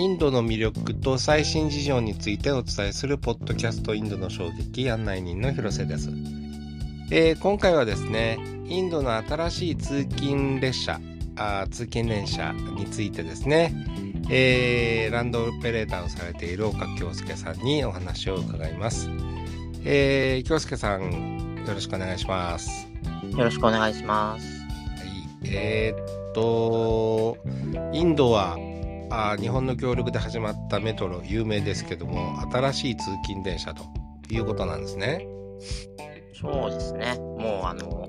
インドの魅力と最新事情についてお伝えするポッドキャストインドの衝撃案内人の広瀬です、えー、今回はですねインドの新しい通勤列車あ通勤電車についてですね、えー、ランドオペレーターをされている岡京介さんにお話を伺います、えー、京介さんよろしくお願いします。よろしくお願いします。はいえー、っとインドはあ日本の協力で始まったメトロ有名ですけども新しい通勤電車ということなんですね。そうですね。もうあの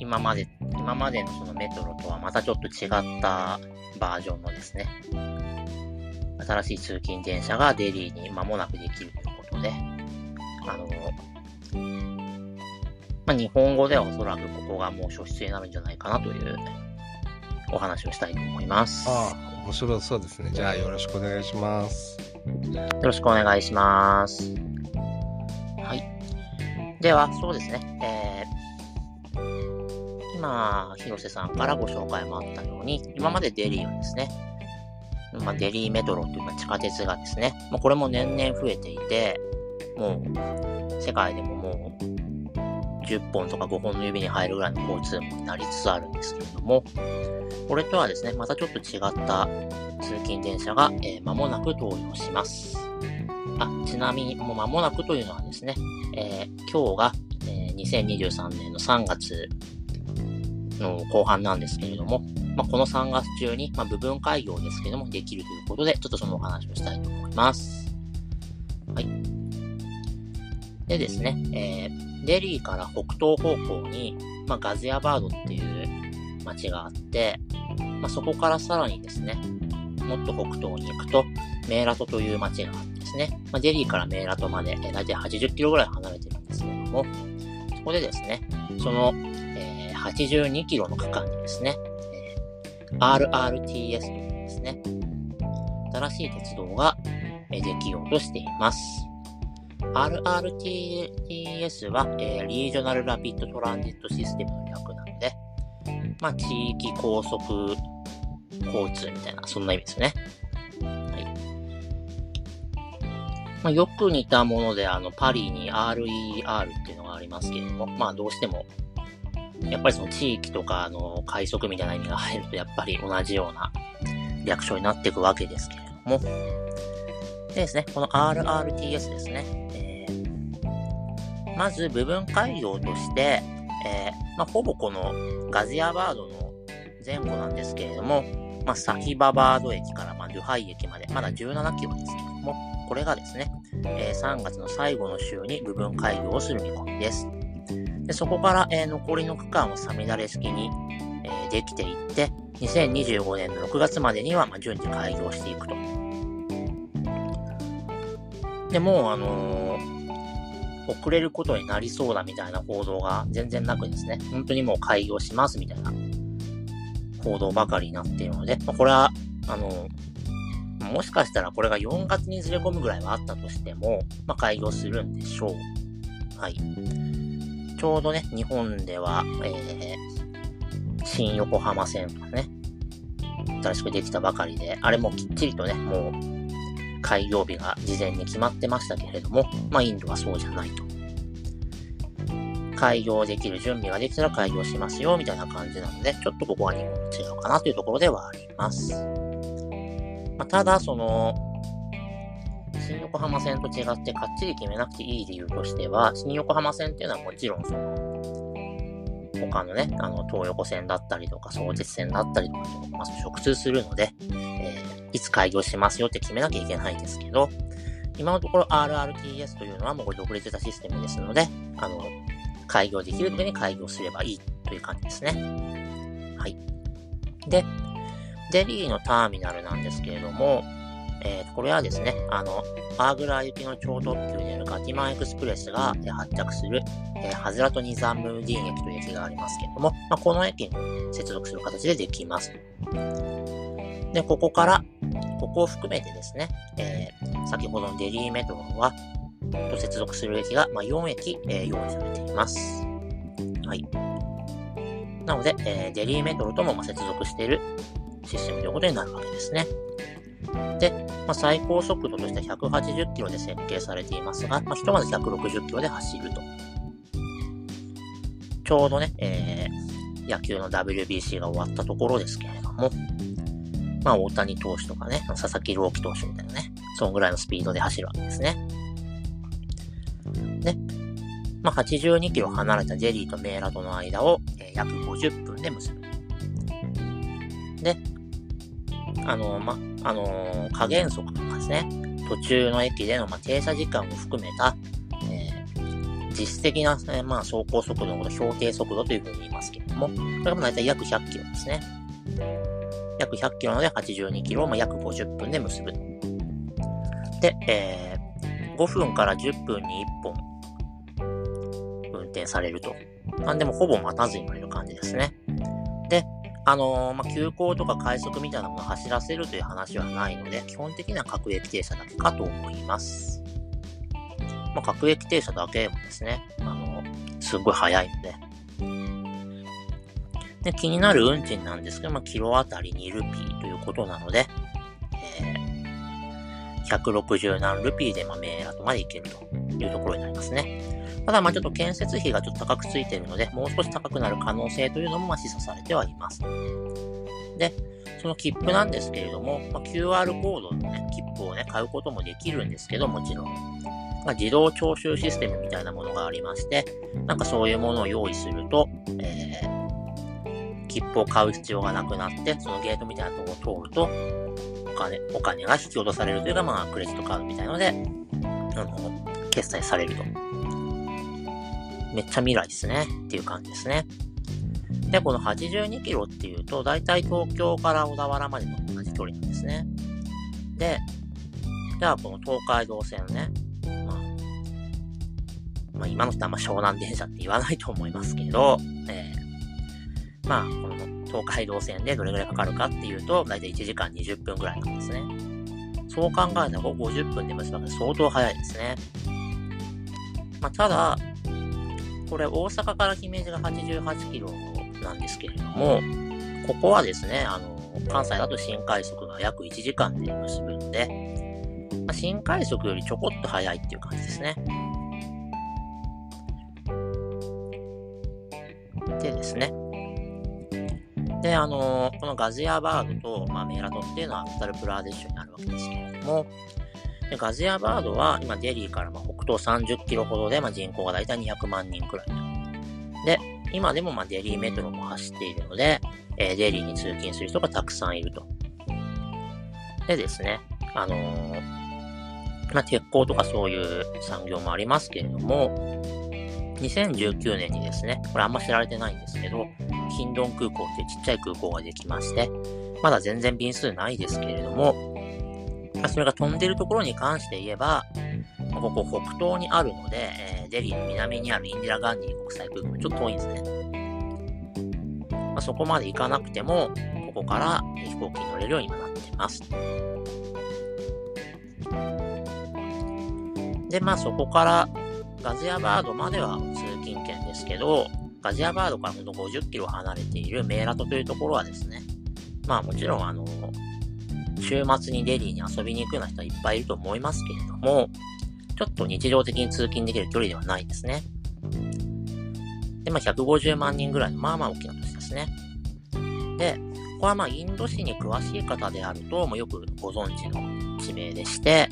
今まで今までのそのメトロとはまたちょっと違ったバージョンのですね新しい通勤電車がデリーに間もなくできるということであのまあ、日本語ではおそらくここがもう初出になるんじゃないかなというお話をしたいと思います。ああ、面白そうですね。じゃあよろしくお願いします。よろしくお願いします。はい。では、そうですね。えー、今、広瀬さんからご紹介もあったように、今までデリーはですね、まあ、デリーメトロという地下鉄がですね、まあ、これも年々増えていて、もう、世界でも10本とか5本の指に入るぐらいの交通網になりつつあるんですけれども、これとはですね、またちょっと違った通勤電車が、えー、間もなく登場します。あ、ちなみに、もう間もなくというのはですね、えー、今日が、えー、2023年の3月の後半なんですけれども、まあ、この3月中に、まあ、部分開業ですけども、できるということで、ちょっとそのお話をしたいと思います。はい。でですね、えー、デリーから北東方向に、まあ、ガズヤバードっていう町があって、まあ、そこからさらにですね、もっと北東に行くと、メーラトという町があってですね、まあ、デリーからメーラトまで、えー、大体80キロぐらい離れてるんですけれども、そこでですね、その、えー、82キロの区間にですね、えー、RRTS というですね、新しい鉄道が、えできようとしています。RRTS は、えー、リージョナルラピッドトランジットシステムの略なので、まあ、地域高速交通みたいな、そんな意味ですね。はい。まあ、よく似たもので、あの、パリに RER っていうのがありますけれども、まあ、どうしても、やっぱりその地域とか、あの、快速みたいな意味が入ると、やっぱり同じような略称になっていくわけですけれども、でですね、この RRTS ですね、まず部分改良として、えー、まあ、ほぼこのガジアバードの前後なんですけれども、まあ、サヒババード駅から、まあ、ルハイ駅まで、まだ17キロですけれども、これがですね、えー、3月の最後の週に部分開業をする見込みです。でそこから、えー、残りの区間をサミダレ式に、えー、できていって、2025年の6月までには、まあ、順次開業していくと。で、もう、あのー遅れることになりそうだみたいな報道が全然なくですね、本当にもう開業しますみたいな報道ばかりになっているので、ま、これは、あの、もしかしたらこれが4月にずれ込むぐらいはあったとしても、まあ、開業するんでしょう。はい。ちょうどね、日本では、えー、新横浜線とかね、新しくできたばかりで、あれもきっちりとね、もう開業日が事前に決まってましたけれども、まあ、インドはそうじゃないと。開業できる準備ができたら開業しますよ、みたいな感じなので、ちょっとここは日本と違うかなというところではあります。まあ、ただ、その、新横浜線と違ってかっちり決めなくていい理由としては、新横浜線っていうのはもちろんその、他のね、あの、東横線だったりとか、壮絶線だったりとか、ま、直通するのでいつ開業しますよって決めなきゃいけないんですけど、今のところ RRTS というのはもうこれ独立したシステムですので、あの、開業できる時に開業すればいいという感じですね。はい。で、デリーのターミナルなんですけれども、えー、これはですね、あの、アーグラ行きの超特急であるガティマンエクスプレスが、発着する、えー、ハズラトニザムーディン駅という駅がありますけれども、まあ、この駅に接続する形でできます。で、ここから、ここを含めてですね、えー、先ほどのデリーメトロは、と接続する駅が、まあ、4駅、えー、用意されています。はい。なので、えー、デリーメトロともまあ接続しているシステムということになるわけですね。で、まあ、最高速度として180キロで設計されていますが、まあ、ひとまず160キロで走ると。ちょうどね、えー、野球の WBC が終わったところですけれども、まあ、大谷投手とかね、佐々木朗希投手みたいなね、そのぐらいのスピードで走るわけですね。で、まあ、82キロ離れたジェリーとメーラとの間を、え、約50分で結ぶ。で、あのー、ま、あのー、加減速とかですね、途中の駅での、ま、停車時間を含めた、えー、実質的な、えまあ、走行速度のことを標定速度というふうに言いますけれども、これも大体約100キロですね。約100キロので82キロを、ま約50分で結ぶ。で、えー、5分から10分に1本運転されると。なんでもほぼ待たずに乗れる感じですね。で、あのー、まあ、急行とか快速みたいなものを走らせるという話はないので、基本的には各駅停車だけかと思います。まあ、各駅停車だけもですね、あのー、すごい速いので。で、気になる運賃なんですけど、まあ、キロあたり2ルピーということなので、えー、160何ルピーで、まあ、メーラートまで行けるというところになりますね。ただ、まちょっと建設費がちょっと高くついているので、もう少し高くなる可能性というのもま示唆されてはいます。で、その切符なんですけれども、まあ、QR コードのね、切符をね、買うこともできるんですけど、もちろん。まあ、自動徴収システムみたいなものがありまして、なんかそういうものを用意すると、えー、切符を買う必要がなくなって、そのゲートみたいなところを通ると、お金、お金が引き落とされるというか、まあ、クレジットカードみたいので、あの、決済されると。めっちゃ未来ですね。っていう感じですね。で、この82キロっていうと、だいたい東京から小田原までの同じ距離なんですね。で、じゃあこの東海道線ね、まあ、まあ、今の人はあんま湘南電車って言わないと思いますけど、えー、まあ、この東海道線でどれぐらいかかるかっていうと、だいたい1時間20分ぐらいなんですね。そう考えたら50分で結ばれ相当早いですね。まあ、ただ、これ大阪から姫路が88キロなんですけれども、ここはですね、あの、関西だと新快速が約1時間で結ぶので、まあ、新快速よりちょこっと早いっていう感じですね。でですね。で、あのこのガジアバードと、まあ、メーラトっていうのはウッタルプラデーシュになるわけですけれども、でガジアバードは今デリーからま北東30キロほどで、ま人口がだいたい200万人くらいと。で、今でもまデリーメトロも走っているので、えー、デリーに通勤する人がたくさんいると。でですね、あのー、まあ、鉄鋼とかそういう産業もありますけれども、2019年にですね、これあんま知られてないんですけど、ヒンドン空港ってちっちゃい空港ができまして、まだ全然便数ないですけれども、まそれが飛んでるところに関して言えば、ここ北東にあるので、えー、デリーの南にあるインディラ・ガンディ国際空港ちょっと遠いんですね。まあ、そこまで行かなくても、ここから飛行機に乗れるようになってます。で、まあそこからガジアバードまでは通勤圏ですけど、ガジアバードからほんと50キロ離れているメーラトというところはですね、まあもちろんあの、週末にデリーに遊びに行くような人はいっぱいいると思いますけれども、ちょっと日常的に通勤できる距離ではないですね。で、まあ、150万人ぐらいの、まあまあ大きな都市ですね。で、これはまあ、インド史に詳しい方であると、もうよくご存知の地名でして、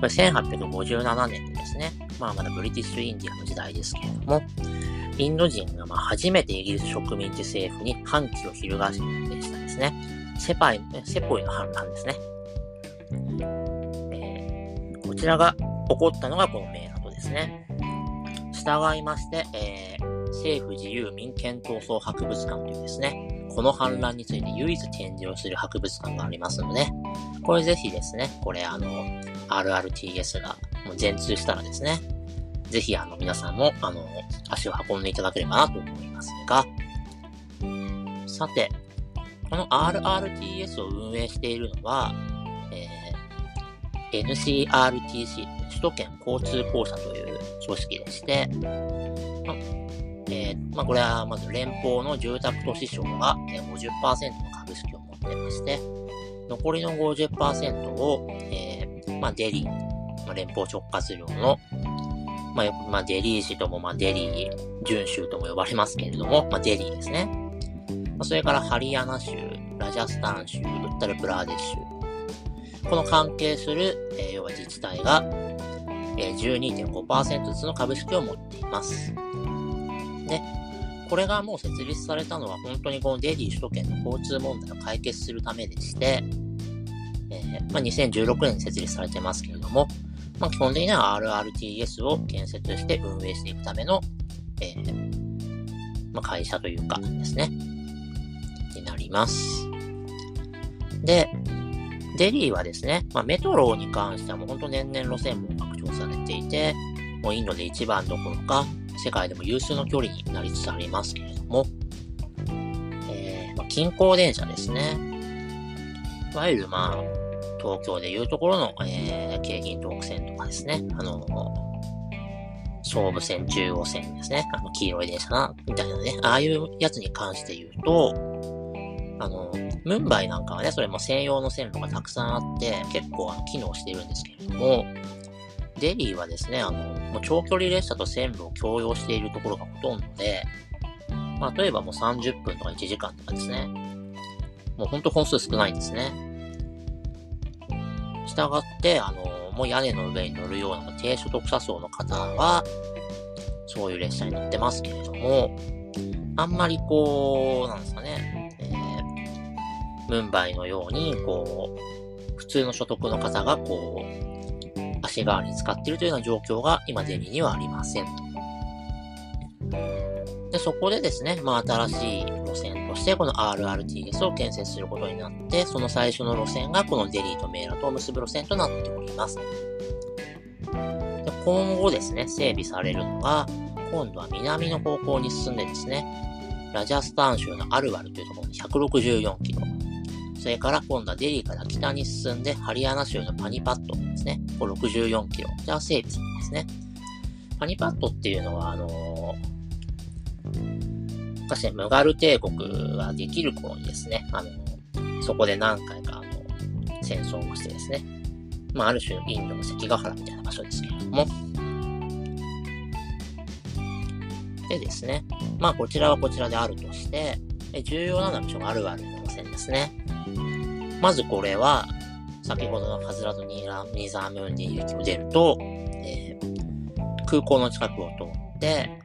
これ1857年ですね、まあまだブリティッシュインディアの時代ですけれども、インド人がま初めてイギリス植民地政府に反旗を翻したんですね、セパイ、セポイの反乱ですね。えー、こちらが起こったのがこの名跡ですね。従いまして、えー、政府自由民権闘争博物館というですね、この反乱について唯一展示をする博物館がありますので、これぜひですね、これあの、RRTS がもう全通したらですね、ぜひあの皆さんもあの、足を運んでいただければなと思いますが、さて、この RRTS を運営しているのは、えー、NCRTC 首都県交通公社という組織でして、まえー、まあ、これはまず連邦の住宅都市省が50%の株式を持っってまして、残りの50%を、えー、まあ、デリー、まあ、連邦直轄領の、まあ、まあ、デリー市とも、まあ、デリー準州とも呼ばれますけれども、まあ、デリーですね。まあ、それから、ハリヤナ州、ラジャスタン州、ウッタルプラデーシュ。この関係する、えー、要は自治体が、えー、12.5%ずつの株式を持っています。で、これがもう設立されたのは本当にこのデリー首都圏の交通問題を解決するためでして、えー、まあ、2016年に設立されてますけれども、まあ、基本的には RRTS を建設して運営していくための、えー、まあ、会社というかですね、になります。で、デリーはですね、まあ、メトロに関してはもう本当年々路線も拡張されていて、もうインドで一番どころか、世界でも有数の距離になりつつありますけれども、えー、まあ、近郊電車ですね。いわゆるまあ、東京でいうところの、えー、京浜東北線とかですね、あの、総武線、中央線ですね、あの、黄色い電車な、みたいなね、ああいうやつに関して言うと、あの、ムンバイなんかはね、それも専用の線路がたくさんあって、結構あの機能しているんですけれども、デリーはですね、あの、もう長距離列車と線路を共用しているところがほとんどで、まあ、例えばもう30分とか1時間とかですね。もうほんと本数少ないんですね。したがって、あの、もう屋根の上に乗るような低所得者層の方は、そういう列車に乗ってますけれども、あんまりこう、なんですかね、えー、ムンバイのように、こう、普通の所得の方が、こう、足代わりに使っているというような状況が今デリにはありませんで、そこでですね、まあ新しい路線としてこの RRTS を建設することになって、その最初の路線がこのデリーとメーラとを結ぶ路線となっております。で今後ですね、整備されるのが、今度は南の方向に進んでですね、ラジャスタン州のアルワルというところに164キロ、それから今度はデリーから北に進んで、ハリアナ州のパニパットですね。これ64キロ。じゃあ整備されますね。パニパットっていうのは、あのー、昔ムガル帝国ができる頃にですね、あの、そこで何回か、あの、戦争をしてですね、まあ、ある種インドの関ヶ原みたいな場所ですけれども、でですね、まあ、こちらはこちらであるとして、重要なのはちょあるあるの路線ですね。まずこれは、先ほどのハズラドニーニザームーンに駅を出ると、えー、空港の近くを通って、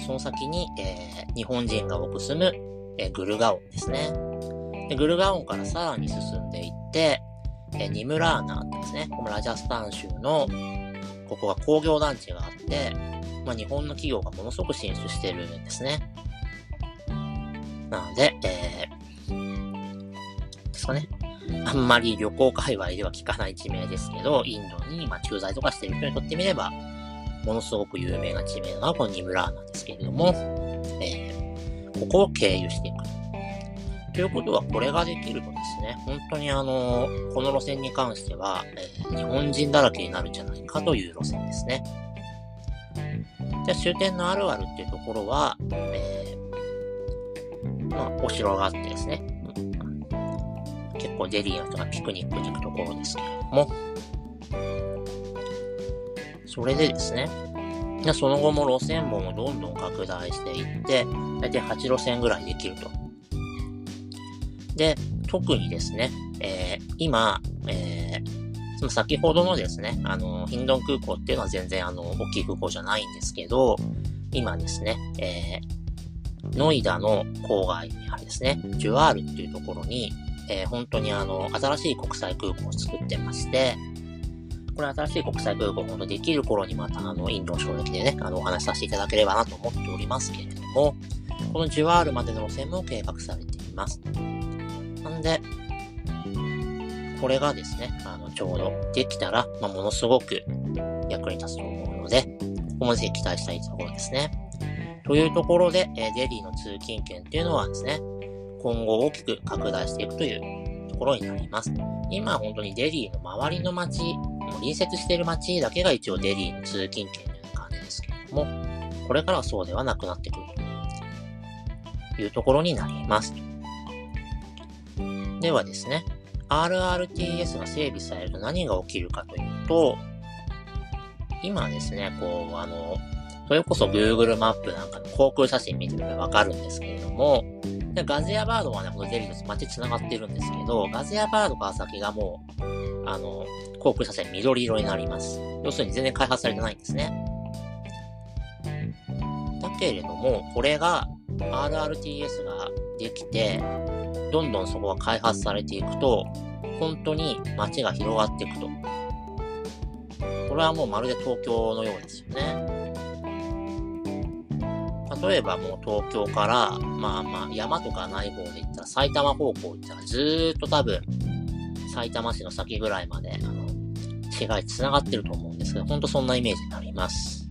その先に、えー、日本人が多く住む、えー、グルガオンですねで。グルガオンからさらに進んでいって、えニムラーナってですね、このラジャスタン州の、ここは工業団地があって、まあ、日本の企業がものすごく進出してるんですね。なので、えー、ですかね。あんまり旅行界隈では聞かない地名ですけど、インドにま駐在とかしてる人にとってみれば、ものすごく有名な地名なのはこのニムラーなんですけれども、えー、ここを経由していく。ということは、これができるとですね、本当にあの、この路線に関しては、えー、日本人だらけになるんじゃないかという路線ですね。じゃ終点のあるあるっていうところは、えー、まあ、お城があってですね、結構デリーの人がピクニックに行くところですけれども、それでですね、でその後も路線網をどんどん拡大していって、だいたい8路線ぐらいできると。で、特にですね、えー、今、えー、その先ほどのですね、あの、ヒンドン空港っていうのは全然あの、大きい空港じゃないんですけど、今ですね、えー、ノイダの郊外にあるですね、ジュアールっていうところに、えー、本当にあの、新しい国際空港を作ってまして、これ新しい国際空港本当できる頃にまたあの、インドの衝撃でね、あの、お話しさせていただければなと思っておりますけれども、このジュワールまでの路線も計画されています。なんで、これがですね、あの、ちょうどできたら、まあ、ものすごく役に立つと思うので、ここもぜひ期待したいところですね。というところで、えデリーの通勤券っていうのはですね、今後大きく拡大していくというところになります。今本当にデリーの周りの街、隣接している街だけが一応デリーの通勤圏のよう感じですけれども、これからはそうではなくなってくるというところになります。ではですね、RRTS が整備されると何が起きるかというと、今ですね、こう、あの、それこそ Google マップなんかの航空写真見てればわかるんですけれども、でガズヤバードはね、このデリーと街繋がってるんですけど、ガズヤバードから先がもう、あの、航空車線緑色になります。要するに全然開発されてないんですね。だけれども、これが RRTS ができて、どんどんそこが開発されていくと、本当に街が広がっていくと。これはもうまるで東京のようですよね。例えばもう東京から、まあまあ山とかない方で行ったら埼玉方向行ったらずーっと多分埼玉市の先ぐらいまで、あの、市街地繋がってると思うんですけど、ほんとそんなイメージになります。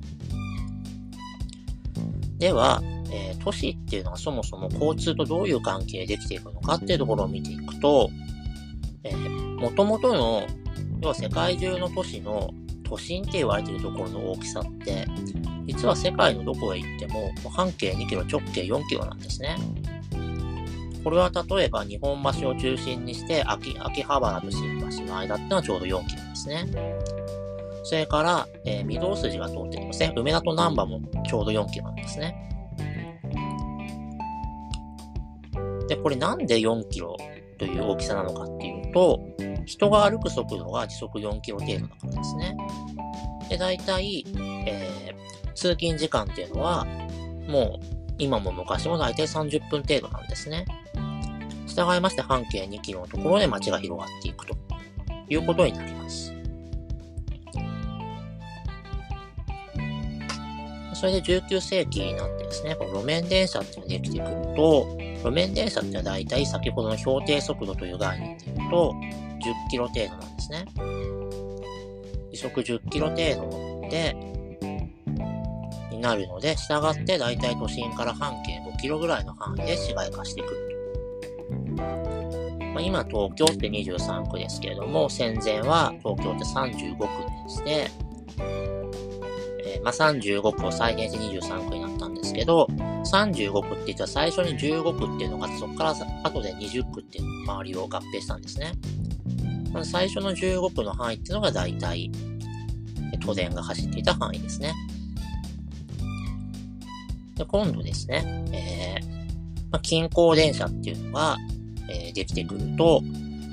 では、えー、都市っていうのはそもそも交通とどういう関係でできていくのかっていうところを見ていくと、えー、元々の、要は世界中の都市の都心って言われてるところの大きさって、実は世界のどこへ行っても、半径2キロ、直径4キロなんですね。これは例えば日本橋を中心にして秋、秋葉原と新橋の間ってのはちょうど4キロですね。それから、えー、御堂筋が通っていますね。梅田と難波もちょうど4キロなんですね。で、これなんで4キロという大きさなのかっていうと、人が歩く速度が時速4キロ程度だからですね。で、大体、えー、通勤時間っていうのは、もう今も昔も大体30分程度なんですね。従いまして半径2キロのところで街が広がっていくということになります。それで19世紀になってですね、この路面電車っていうのができてくると、路面電車っていうのは大体先ほどの標定速度という概念で言うと、10キロ程度なんですね。時速10キロ程度で、になるので、従って大体都心から半径5キロぐらいの範囲で市街化してくるまあ、今東京って23区ですけれども、戦前は東京って35区でして、えー、まあ、35区を再現して23区になったんですけど、35区って言ったら最初に15区っていうのが、そこから後で20区っていう周りを合併したんですね。まあ最初の15区の範囲っていうのが大体、都電が走っていた範囲ですね。で今度ですね、えーまあ、近郊電車っていうのが、え、できてくると、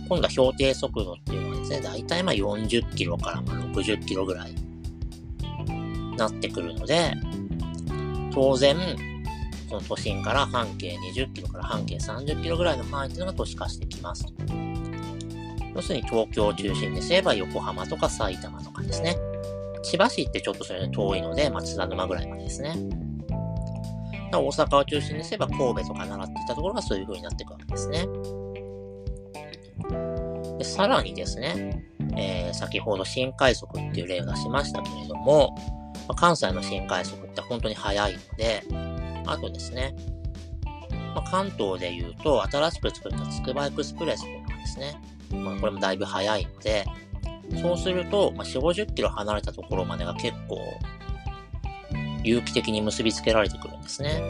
今度は標定速度っていうのはですね、だいたいまあ40キロからま60キロぐらいなってくるので、当然、その都心から半径20キロから半径30キロぐらいの範囲っていうのが都市化してきます。要するに東京を中心にすれば横浜とか埼玉とかですね。千葉市ってちょっとそれ遠いので、松田沼ぐらいまでですね。大阪を中心にすれば神戸とか習っていたところがそういう風になっていくわけですね。でさらにですね、えー、先ほど新快速っていう例を出しましたけれども、まあ、関西の新快速って本当に速いので、あとですね、まあ、関東で言うと新しく作ったつくばエクスプレスというのがですね、まあ、これもだいぶ速いので、そうすると、まあ、4、50キロ離れたところまでが結構有機的に結びつけられてくるんですね。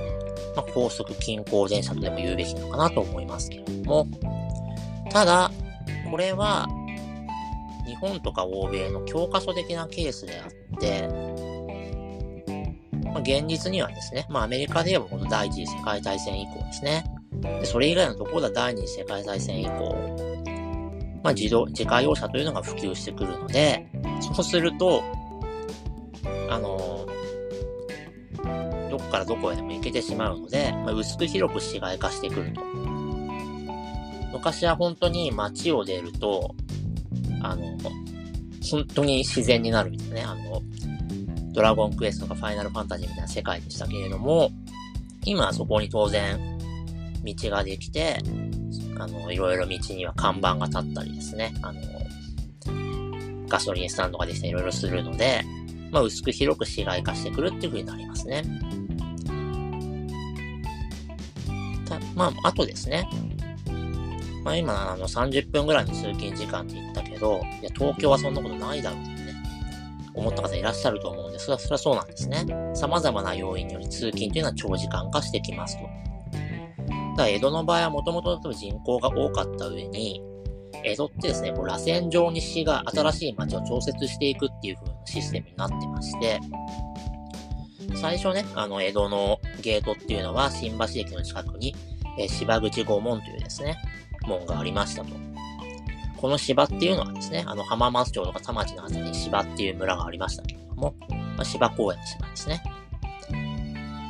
まあ、高速近郊電車とでも言うべきなのかなと思いますけれども、ただ、これは、日本とか欧米の教科書的なケースであって、まあ、現実にはですね、まあ、アメリカで言えばこの第一次世界大戦以降ですね。でそれ以外のところは第二次世界大戦以降、まあ、自動、自家用車というのが普及してくるので、そうすると、あのどこからどこへでも行けてしまうので、まあ、薄く広く市街化してくると。昔は本当に街を出ると、あの、本当に自然になるみたいなね、あの、ドラゴンクエストとかファイナルファンタジーみたいな世界でしたけれども、今はそこに当然、道ができて、あの、いろいろ道には看板が立ったりですね、あの、ガソリンスタンドができていろいろするので、まあ、薄く広く市街化してくるっていう風になりますね。まあ、あとですね。まあ、今、あの、30分ぐらいの通勤時間って言ったけど、いや、東京はそんなことないだろうってね、思った方いらっしゃると思うんですが、それはそうなんですね。様々な要因により通勤というのは長時間化してきますと。ただ江戸の場合はもともと人口が多かった上に、江戸ってですね、こう螺旋状に市が新しい町を調節していくっていう風なシステムになってまして、最初ね、あの、江戸のゲートっていうのは、新橋駅の近くに、えー、芝口五門というですね、門がありましたと。この芝っていうのはですね、あの、浜松町とか田町のあたりに芝っていう村がありましたけれども、まあ、芝公園の芝ですね。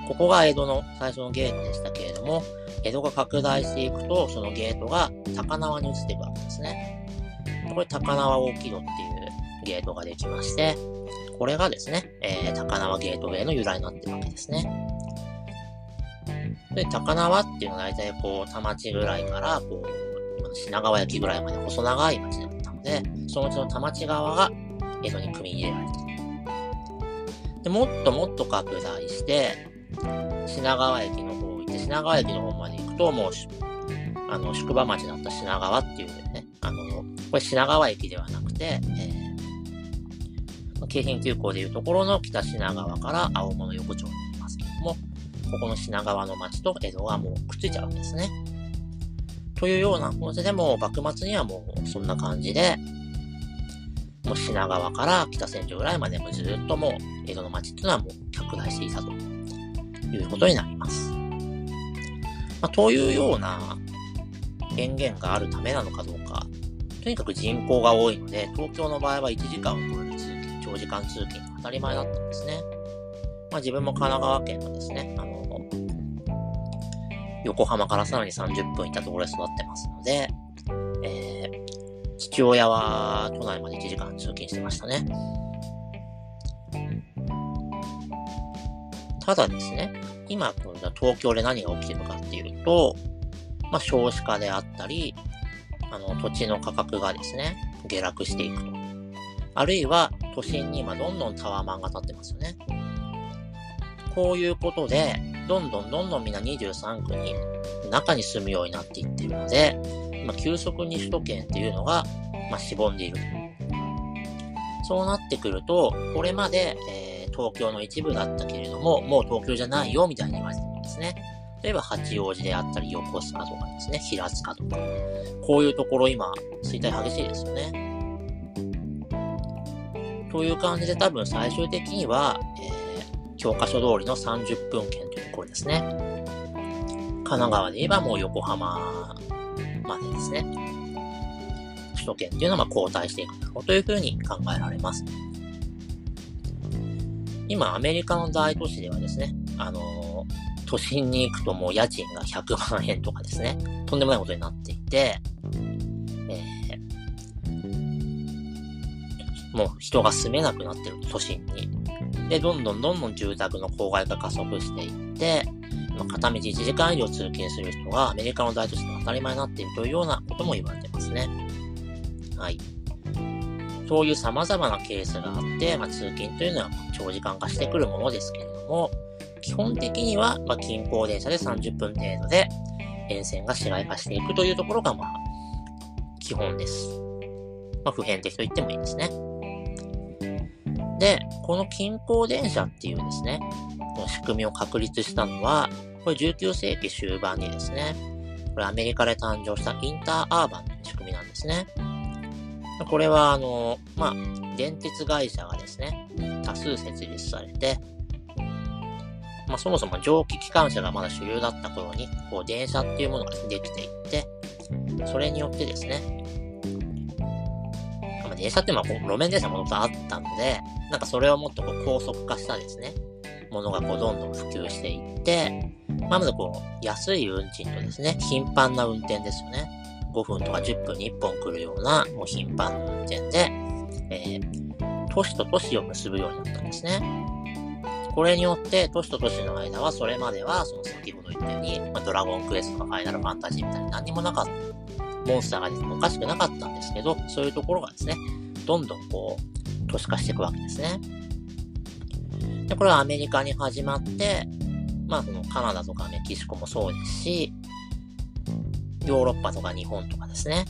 ここが江戸の最初のゲートでしたけれども、江戸が拡大していくと、そのゲートが高輪に移っていくわけですね。これ高輪大木戸っていうゲートができまして、これがですね、えー、高輪ゲートウェイの由来になってるわけですね。で、高輪っていうのは大体こう、田町ぐらいから、こう、品川駅ぐらいまで細長い町だったので、そのうちの田町側が江戸に組み入れられた。で、もっともっと拡大して、品川駅の方行って、品川駅の方まで行くと、もう、あの、宿場町だった品川っていうね、あの、これ品川駅ではなくて、えー、京浜急行でいうところの北品川から青物横丁になりますけども、ここの品川の町と江戸がもうくっついちゃうわけですね。というような構成でも、幕末にはもうそんな感じで、もう品川から北千住ぐらいまでもずっともう江戸の町っていうのはもう拡大していたということになります。まあ、というような権限があるためなのかどうか、とにかく人口が多いので、東京の場合は1時間を超える通勤、長時間通勤が当たり前だったんですね。まあ自分も神奈川県のですね、あ、横浜からさらに30分行ったところで育ってますので、えー、父親は都内まで1時間通勤してましたね。ただですね、今、東京で何が起きてるかっていうと、まあ、少子化であったり、あの、土地の価格がですね、下落していくと。あるいは、都心に今どんどんタワーマンが建ってますよね。こういうことで、どんどんどんどんみんな23区に、中に住むようになっていってるので、今、急速に首都圏っていうのが、まあ、しぼんでいる。そうなってくると、これまで、えー東京の一部だったけれども、もう東京じゃないよ、みたいに言われてるんですね。例えば八王子であったり、横須賀とかですね、平塚とか。こういうところ今、衰退激しいですよね。という感じで多分最終的には、えー、教科書通りの30分圏というところですね。神奈川で言えばもう横浜までですね。首都圏っていうのはま後退していくだろうというふうに考えられます。今、アメリカの大都市ではですね、あのー、都心に行くともう家賃が100万円とかですね、とんでもないことになっていて、えー、もう人が住めなくなってる都心に。で、どんどんどんどん住宅の郊外が加速していって、片道1時間以上通勤する人がアメリカの大都市で当たり前になっているというようなことも言われてますね。はい。そういう様々なケースがあって、まあ、通勤というのは長時間化してくるものですけれども、基本的には、ま、近郊電車で30分程度で沿線が市街化していくというところが、まあ、基本です。まあ、普遍的と言ってもいいですね。で、この近郊電車っていうですね、この仕組みを確立したのは、これ19世紀終盤にですね、これアメリカで誕生したインターアーバンの仕組みなんですね。これは、あの、まあ、電鉄会社がですね、多数設立されて、まあ、そもそも蒸気機関車がまだ主流だった頃に、こう、電車っていうものができていって、それによってですね、電車ってまあ、路面電車もともとあったので、なんかそれをもっとこう高速化したですね、ものがこうどんどん普及していって、まあ、まずこう、安い運賃とですね、頻繁な運転ですよね。5分とか10分に1本来るような、もう頻繁な運転で、えー、都市と都市を結ぶようになったんですね。これによって、都市と都市の間は、それまでは、その先ほど言ったように、まあ、ドラゴンクエストとかファイナルファンタジーみたいに何にもなかった。モンスターが出てもおかしくなかったんですけど、そういうところがですね、どんどんこう、都市化していくわけですね。で、これはアメリカに始まって、まあ、そのカナダとかメキシコもそうですし、ヨーロッパとか日本とかですね。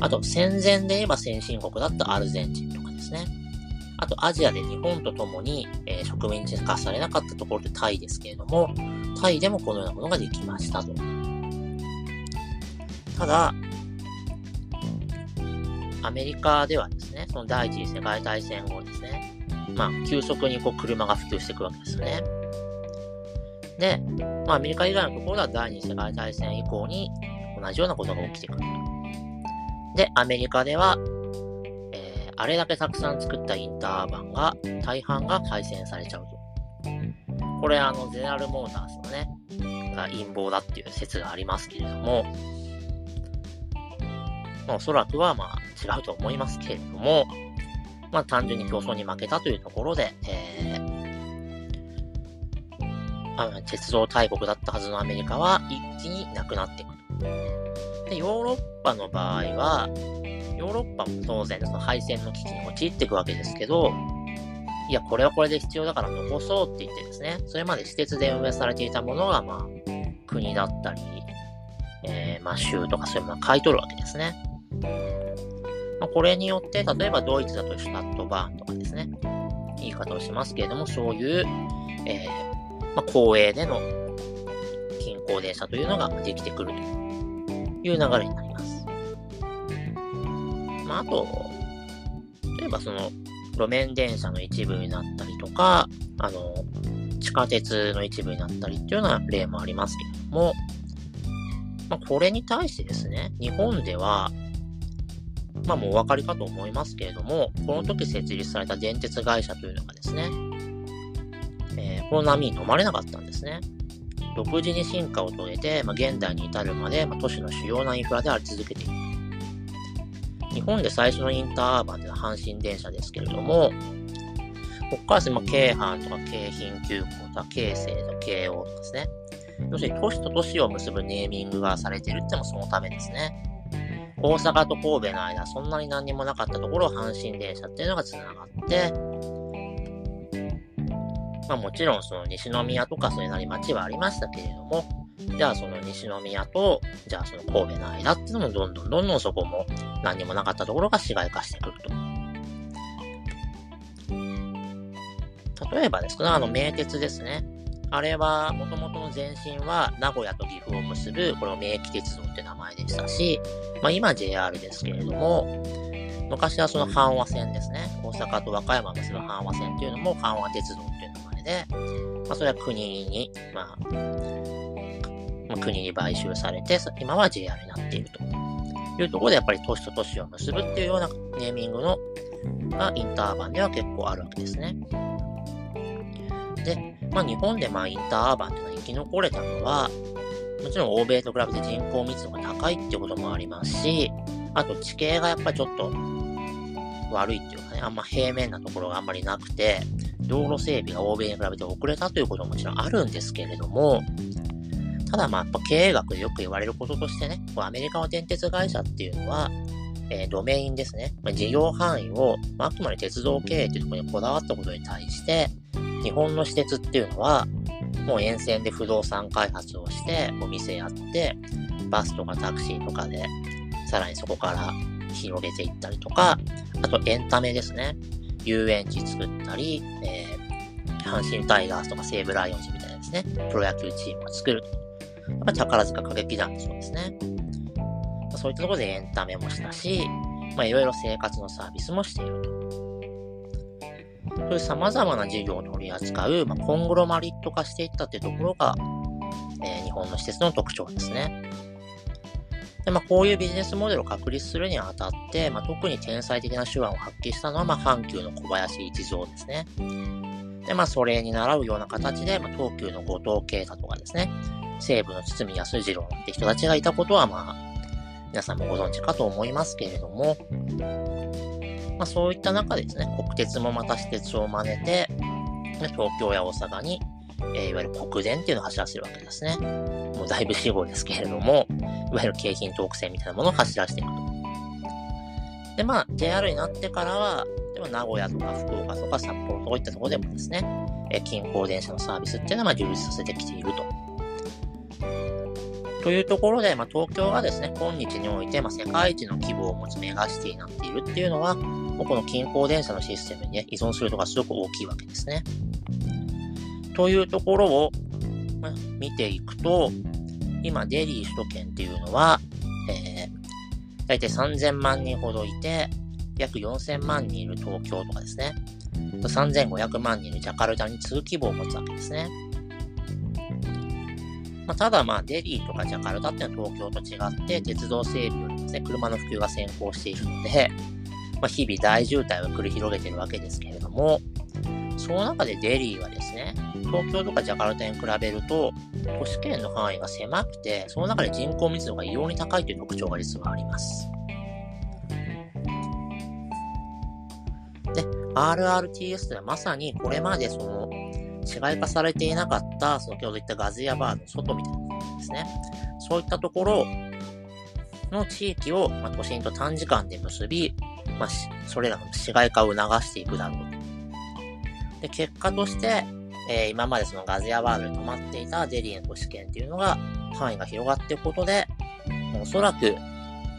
あと、戦前で言えば先進国だったアルゼンチンとかですね。あと、アジアで日本と共に、え、植民地化されなかったところでタイですけれども、タイでもこのようなものができましたと。ただ、アメリカではですね、その第一次世界大戦後ですね、まあ、急速にこう車が普及していくわけですよね。で、まあ、アメリカ以外のところでは第二次世界大戦以降に同じようなことが起きてくると。で、アメリカでは、えー、あれだけたくさん作ったインターバンが、大半が廃線されちゃうと。これ、あの、ゼネラルモーターズのね、が陰謀だっていう説がありますけれども、まあ、おそらくはまあ違うと思いますけれども、まあ単純に競争に負けたというところで、えー、あの鉄道大国だったはずのアメリカは一気になくなっていくと。で、ヨーロッパの場合は、ヨーロッパも当然その敗戦の危機に陥っていくわけですけど、いや、これはこれで必要だから残そうって言ってですね、それまで私鉄で運営されていたものが、まあ、国だったり、えー、まあ、州とかそういうものを買い取るわけですね。まあ、これによって、例えばドイツだとシュタットバーンとかですね、言い方をしますけれども、そういう、えー、まあ、公営での近郊電車というのができてくるという流れになります。まあ、あと、例えばその、路面電車の一部になったりとか、あの、地下鉄の一部になったりっていうような例もありますけれども、まあ、これに対してですね、日本では、まあもうお分かりかと思いますけれども、この時設立された電鉄会社というのがですね、えー、この波に止まれなかったんですね。独自に進化を遂げて、まあ、現代に至るまで、まあ、都市の主要なインフラであり続けている。日本で最初のインターアーバンでの阪神電車ですけれども、ここからですね、まあ、京阪とか京浜急行とか京成とか京王とかですね。要するに都市と都市を結ぶネーミングがされているってのもそのためですね。大阪と神戸の間、そんなに何にもなかったところを、阪神電車っていうのが繋がって、まあもちろんその西宮とかそれなり町はありましたけれども、じゃあその西宮と、じゃあその神戸の間っていうのもどんどんどんどんそこも何にもなかったところが市街化してくると。例えばですね、あの名鉄ですね。あれは、もともとの前身は、名古屋と岐阜を結ぶ、この名駅鉄道って名前でしたし、まあ今 JR ですけれども、昔はその阪和線ですね。大阪と和歌山を結ぶ阪和線っていうのも阪和鉄道っていう名前で、まあそれは国に、まあ、まあ、国に買収されて、今は JR になっているというところで、やっぱり都市と都市を結ぶっていうようなネーミングの、がインターバンでは結構あるわけですね。で、まあ、日本でまあインターアーバンっていうのは生き残れたのは、もちろん欧米と比べて人口密度が高いってこともありますし、あと地形がやっぱりちょっと悪いっていうかね、あんま平面なところがあんまりなくて、道路整備が欧米に比べて遅れたということももちろんあるんですけれども、ただまあやっぱ経営学でよく言われることとしてね、アメリカの電鉄会社っていうのは、えー、ドメインですね、まあ、事業範囲を、まあ、あくまで鉄道経営というところにこだわったことに対して、日本の施設っていうのは、もう沿線で不動産開発をして、お店やって、バスとかタクシーとかで、さらにそこから広げていったりとか、あとエンタメですね。遊園地作ったり、えー、阪神タイガースとか西武ライオンズみたいなですね、プロ野球チームを作る。やっぱ宝塚歌劇団もそうですね。そういったところでエンタメもしたし、まあいろいろ生活のサービスもしていると。そういう様々な事業を取り扱う、まあ、コングロマリット化していったっていうところが、えー、日本の施設の特徴ですね。で、まあ、こういうビジネスモデルを確立するにあたって、まあ、特に天才的な手腕を発揮したのは、まあ、阪急の小林一蔵ですね。で、まあ、それに習うような形で、まあ、東急の後藤啓太とかですね、西武の堤康次郎って人たちがいたことは、まあ、皆さんもご存知かと思いますけれども、まあ、そういった中でですね、国鉄もまた私鉄を真似て、東京や大阪に、えー、いわゆる国電っていうのを走らせるわけですね。もうだいぶ死後ですけれども、いわゆる京浜東北線みたいなものを走らせていくと。で、まあ、JR になってからは、でも名古屋とか福岡とか札幌とかいったところでもですね、えー、近郊電車のサービスっていうのは充実させてきていると。というところで、まあ、東京がですね、今日において、まあ、世界一の規模を持つメガシティになっているっていうのは、もうこの近郊電車のシステムに、ね、依存するとがすごく大きいわけですね。というところを、ま、見ていくと、今、デリー首都圏っていうのは、えー大体3000万人ほどいて、約4000万人いる東京とかですね。3500万人いるジャカルタに通規模を持つわけですね。まあ、ただまあ、デリーとかジャカルタっていうのは東京と違って、鉄道整備よりですね、車の普及が先行しているので、まあ、日々大渋滞を繰り広げているわけですけれども、その中でデリーはですね、東京とかジャカルタに比べると、都市圏の範囲が狭くて、その中で人口密度が異様に高いという特徴が実はあります。で、RRTS ではまさにこれまでその市街化されていなかった、先ほど言ったガズヤバーの外みたいなことですね。そういったところの地域を、まあ、都心と短時間で結び、まあ、それらの市街化を促していくだろうで、結果として、えー、今までそのガズヤバードで止まっていたデリーの都市圏っていうのが範囲が広がっていくことで、おそらく、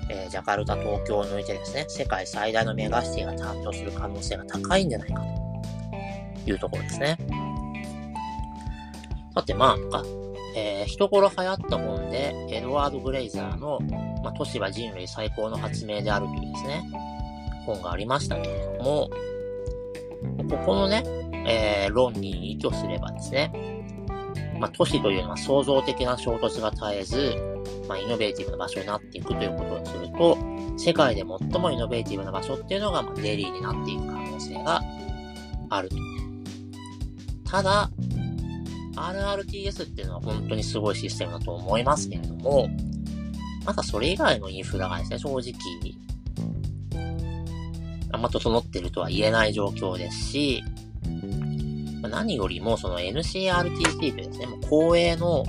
えー、ジャカルタ、東京を抜いてですね、世界最大のメガシティが誕生する可能性が高いんじゃないかというところですね。さて、まあ、えー、一頃流行った本で、エドワード・グレイザーの、まあ、都市は人類最高の発明であるというですね、本がありましたけれども、ここのね、えー、論に依拠すればですね、まあ、都市というのは創造的な衝突が絶えず、まあ、イノベーティブな場所になっていくということにすると、世界で最もイノベーティブな場所っていうのが、まあ、デリーになっていく可能性があると。ただ、RRTS っていうのは本当にすごいシステムだと思いますけれども、まだそれ以外のインフラがですね、正直、あんま整ってるとは言えない状況ですし、ま、何よりもその NCRTC というですね、もう公営の、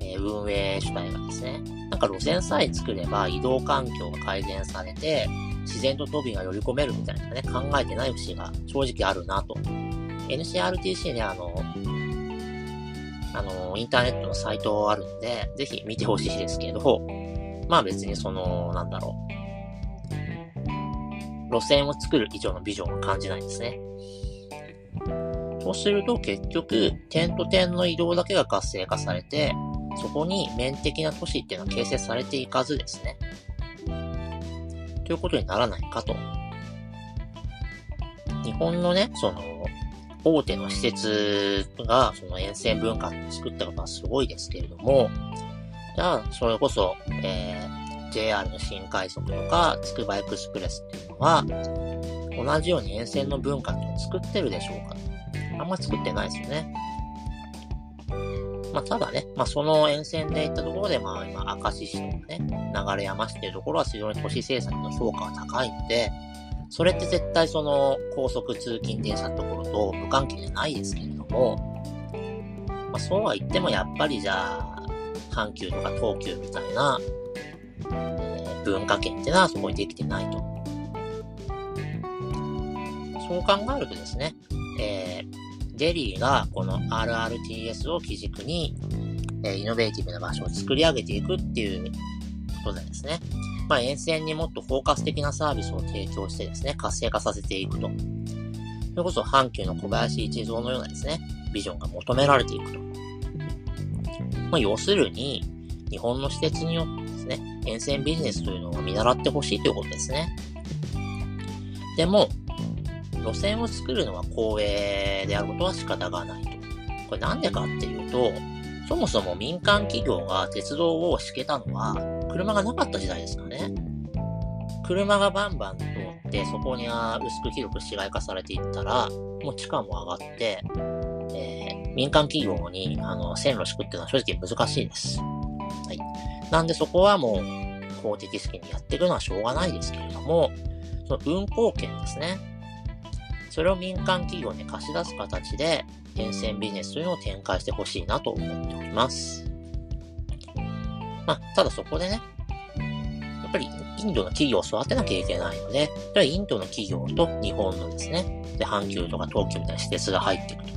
え、運営主体がですね、なんか路線さえ作れば移動環境が改善されて、自然と飛びが寄り込めるみたいなね、考えてない節が正直あるなと。NCRTC ね、あの、あの、インターネットのサイトあるんで、ぜひ見てほしいですけど、まあ別にその、なんだろう。路線を作る以上のビジョンを感じないんですね。そうすると結局、点と点の移動だけが活性化されて、そこに面的な都市っていうのは形成されていかずですね。ということにならないかと。日本のね、その、大手の施設がその沿線文化を作ったことはすごいですけれども、じゃあ、それこそ、えー、JR の新快速とか、つくばエクスプレスっていうのは、同じように沿線の文化っていうのを作ってるでしょうかあんま作ってないですよね。まあ、ただね、まあ、その沿線で行ったところで、まあ、今、明石市とかね、流山市っていうところは非常に都市政策の評価が高いので、それって絶対その高速通勤電車のところと無関係じゃないですけれども、まあ、そうは言ってもやっぱりじゃあ、阪急とか東急みたいな、文化圏っていうのはそこにできてないと。そう考えるとですね、えーデリーがこの RRTS を基軸に、えー、イノベーティブな場所を作り上げていくっていうことでですね、まあ、沿線にもっと包括的なサービスを提供してですね、活性化させていくと。それこそ阪急の小林一蔵のようなですね、ビジョンが求められていくと。まあ、要するに、日本の施設によって、沿線ビジネスというのを見習ってほしいということですね。でも、路線を作るのは公営であることは仕方がないと。これなんでかっていうと、そもそも民間企業が鉄道を敷けたのは、車がなかった時代ですかね。車がバンバン通って、そこには薄く広く市街化されていったら、もう地価も上がって、えー、民間企業にあの線路敷くっていうのは正直難しいです。はい。なんでそこはもう公的資金にやっていくのはしょうがないですけれども、その運行権ですね。それを民間企業に貸し出す形で、沿線ビジネスというのを展開してほしいなと思っております。まあ、ただそこでね、やっぱりインドの企業を育てなきゃいけないので、インドの企業と日本のですね、で、阪急とか東急みたいな施設が入っていくと。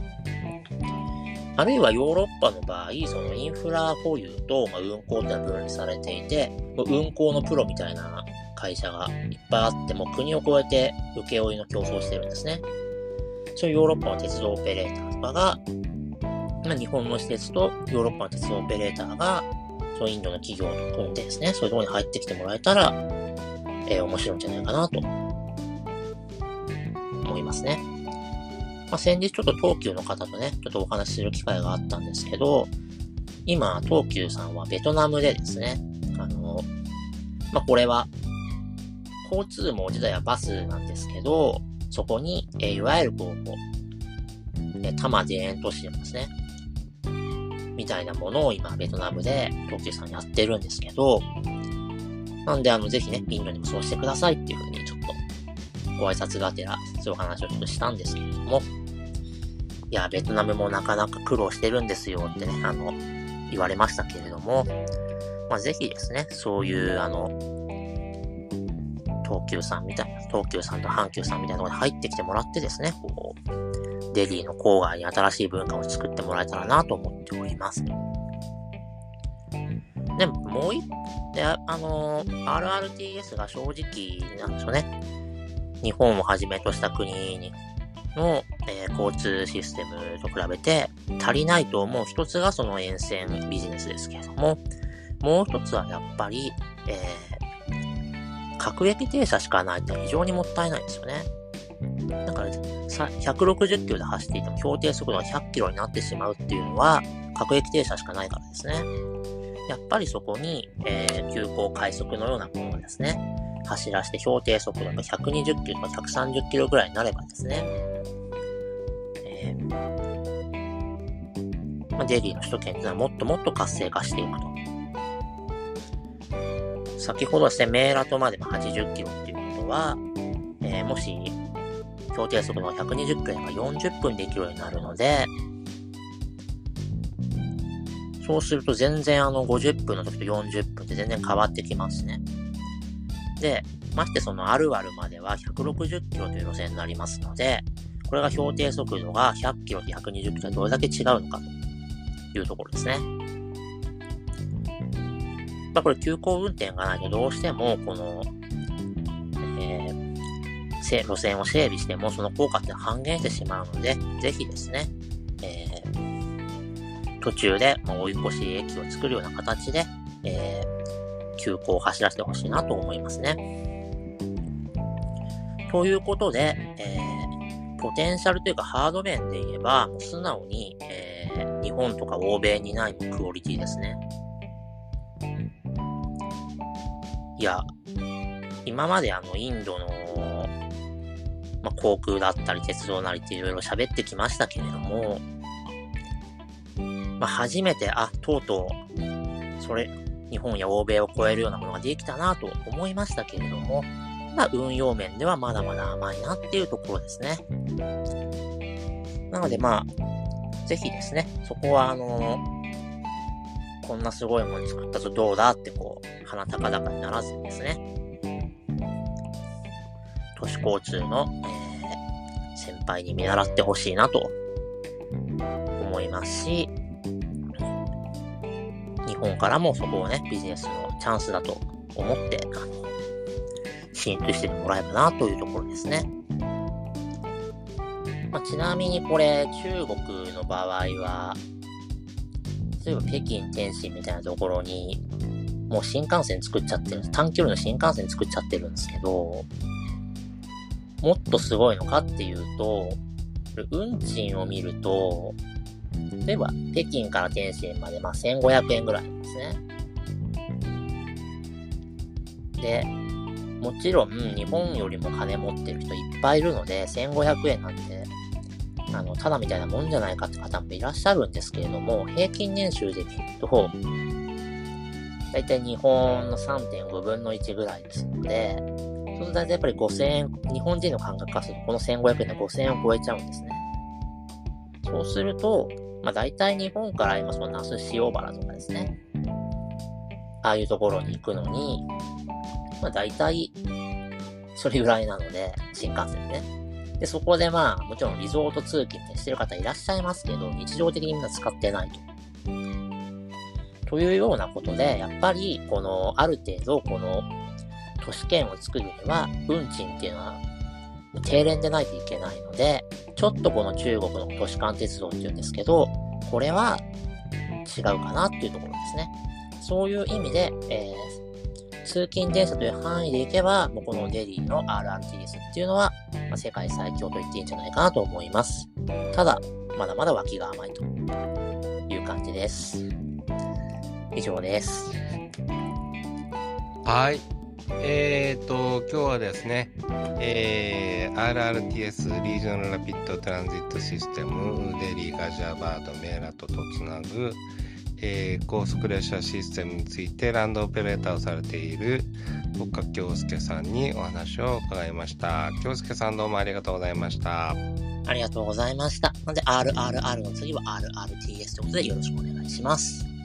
あるいはヨーロッパの場合、そのインフラ保有と、ま、運行ってのは分離されていて、運行のプロみたいな会社がいっぱいあっても国を越えて請負の競争してるんですね。そういうヨーロッパの鉄道オペレーターとかが、ま、日本の施設とヨーロッパの鉄道オペレーターがそのインドの企業と組んでですね、そういうところに入ってきてもらえたら、えー、面白いんじゃないかなと、思いますね。まあ、先日ちょっと東急の方とね、ちょっとお話しする機会があったんですけど、今、東急さんはベトナムでですね、あの、まあ、これは、交通網自体はバスなんですけど、そこに、えいわゆるこう、え多摩田園都市ですね、みたいなものを今、ベトナムで東急さんやってるんですけど、なんで、あの、ぜひね、インドにもそうしてくださいっていうふう、ご挨拶がてら、そういう話をちょっとしたんですけれども、いや、ベトナムもなかなか苦労してるんですよってね、あの、言われましたけれども、まあ、ぜひですね、そういう、あの、東急さんみたいな、東急さんと阪急さんみたいなところに入ってきてもらってですね、こう、デリーの郊外に新しい文化を作ってもらえたらなと思っております。でも、もう一、で、あの、RRTS が正直なんですよね。日本をはじめとした国にの、えー、交通システムと比べて足りないと思う一つがその沿線ビジネスですけれども、もう一つはやっぱり、えー、各駅停車しかないって非常にもったいないんですよね。だから、160キロで走っていても標定速度が100キロになってしまうっていうのは、各駅停車しかないからですね。やっぱりそこに、えー、急行快速のようなものをですね、走らせて標定速度が120キロとか130キロぐらいになればですね、えー、まあ、デリーの首都圏というのはもっともっと活性化していくと。先ほどですね、メーラトまでも80キロっていうことは、えー、もし、標定速度が120キロが40分できるようになるので、そうすると全然あの50分の時と40分って全然変わってきますね。で、ましてそのあるあるまでは160キロという路線になりますので、これが標定速度が100キロと120キロでどれだけ違うのかというところですね。まあこれ急行運転がないとどうしてもこの、えー、路線を整備してもその効果って半減してしまうので、ぜひですね、えー、途中で追い越し駅を作るような形で、えー急行を走らせてほしいなと思いますね。ということで、えー、ポテンシャルというかハード面で言えば、素直に、えー、日本とか欧米にないクオリティですね。いや、今まであの、インドの、まあ、航空だったり鉄道なりっていろいろ喋ってきましたけれども、まあ、初めて、あ、とうとう、それ、日本や欧米を超えるようなものができたなと思いましたけれども、まあ、運用面ではまだまだ甘いなっていうところですね。なのでまあ、ぜひですね、そこはあのこんなすごいもの作ったぞどうだってこう、鼻高々にならずにですね、都市交通の、えー、先輩に見習ってほしいなと思いますし、本からもそこをね、ビジネスのチャンスだと思って、あの、進出してもらえばなというところですね。まあ、ちなみにこれ、中国の場合は、例えば北京、天津みたいなところに、もう新幹線作っちゃってる、短距離の新幹線作っちゃってるんですけど、もっとすごいのかっていうと、運賃を見ると、例えば、北京から天津まで、まあ、1500円ぐらいですね。で、もちろん、日本よりも金持ってる人いっぱいいるので、1500円なんて、あの、ただみたいなもんじゃないかって方もいらっしゃるんですけれども、平均年収で見ると、だいたい日本の3.5分の1ぐらいですので、そうすると大体やっぱり5000円、日本人の感覚からするとこの1500円で5000円を超えちゃうんですね。そうすると、まあ大体日本から今その那須塩原とかですね。ああいうところに行くのに、まあ大体、それぐらいなので、新幹線ね。で、そこでまあ、もちろんリゾート通勤ってしてる方いらっしゃいますけど、日常的にみんな使ってないと。というようなことで、やっぱり、この、ある程度、この、都市圏を作るには、運賃っていうのは、低廉でないといけないので、ちょっとこの中国の都市間鉄道っていうんですけど、これは違うかなっていうところですね。そういう意味で、えー、通勤電車という範囲でいけば、もうこのデリーの RRTS っていうのは、まあ、世界最強と言っていいんじゃないかなと思います。ただ、まだまだ脇が甘いという感じです。以上です。はい。えーと、今日はですね、えー、RRTS リージョナルラピッドトランジットシステムデリーガジャバードメーラトとつなぐ、えー、高速列車システムについてランドオペレーターをされている岡京介さんにお話を伺いました。京介さんどうもありがとうございました。ありがとうございました。なので RRR の次は RRTS ということでよろしくお願いします。